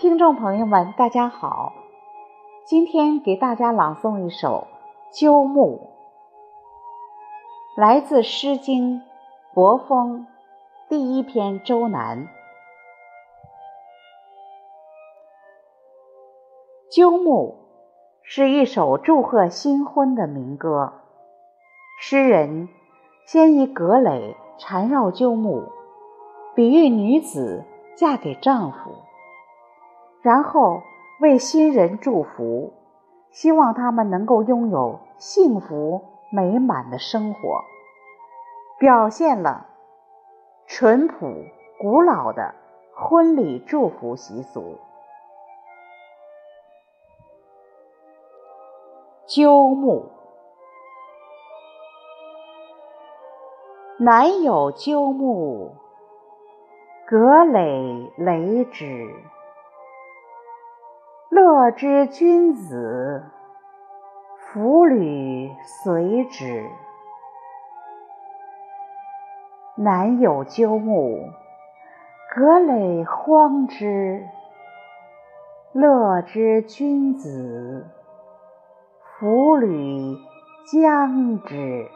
听众朋友们，大家好，今天给大家朗诵一首《鸠木》，来自《诗经·国风》第一篇《周南》。《鸠木》是一首祝贺新婚的民歌，诗人先以葛蕾缠绕鸠木，比喻女子嫁给丈夫。然后为新人祝福，希望他们能够拥有幸福美满的生活，表现了淳朴古老的婚礼祝福习俗。鸠木，南有鸠木，葛藟雷之。乐之君子，弗履随之。南有鸠木，葛藟荒之。乐之君子，弗履将之。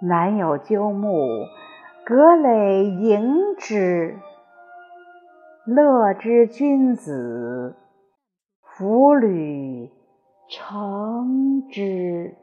南有鸠木，葛藟迎之。乐之君子，弗履成之。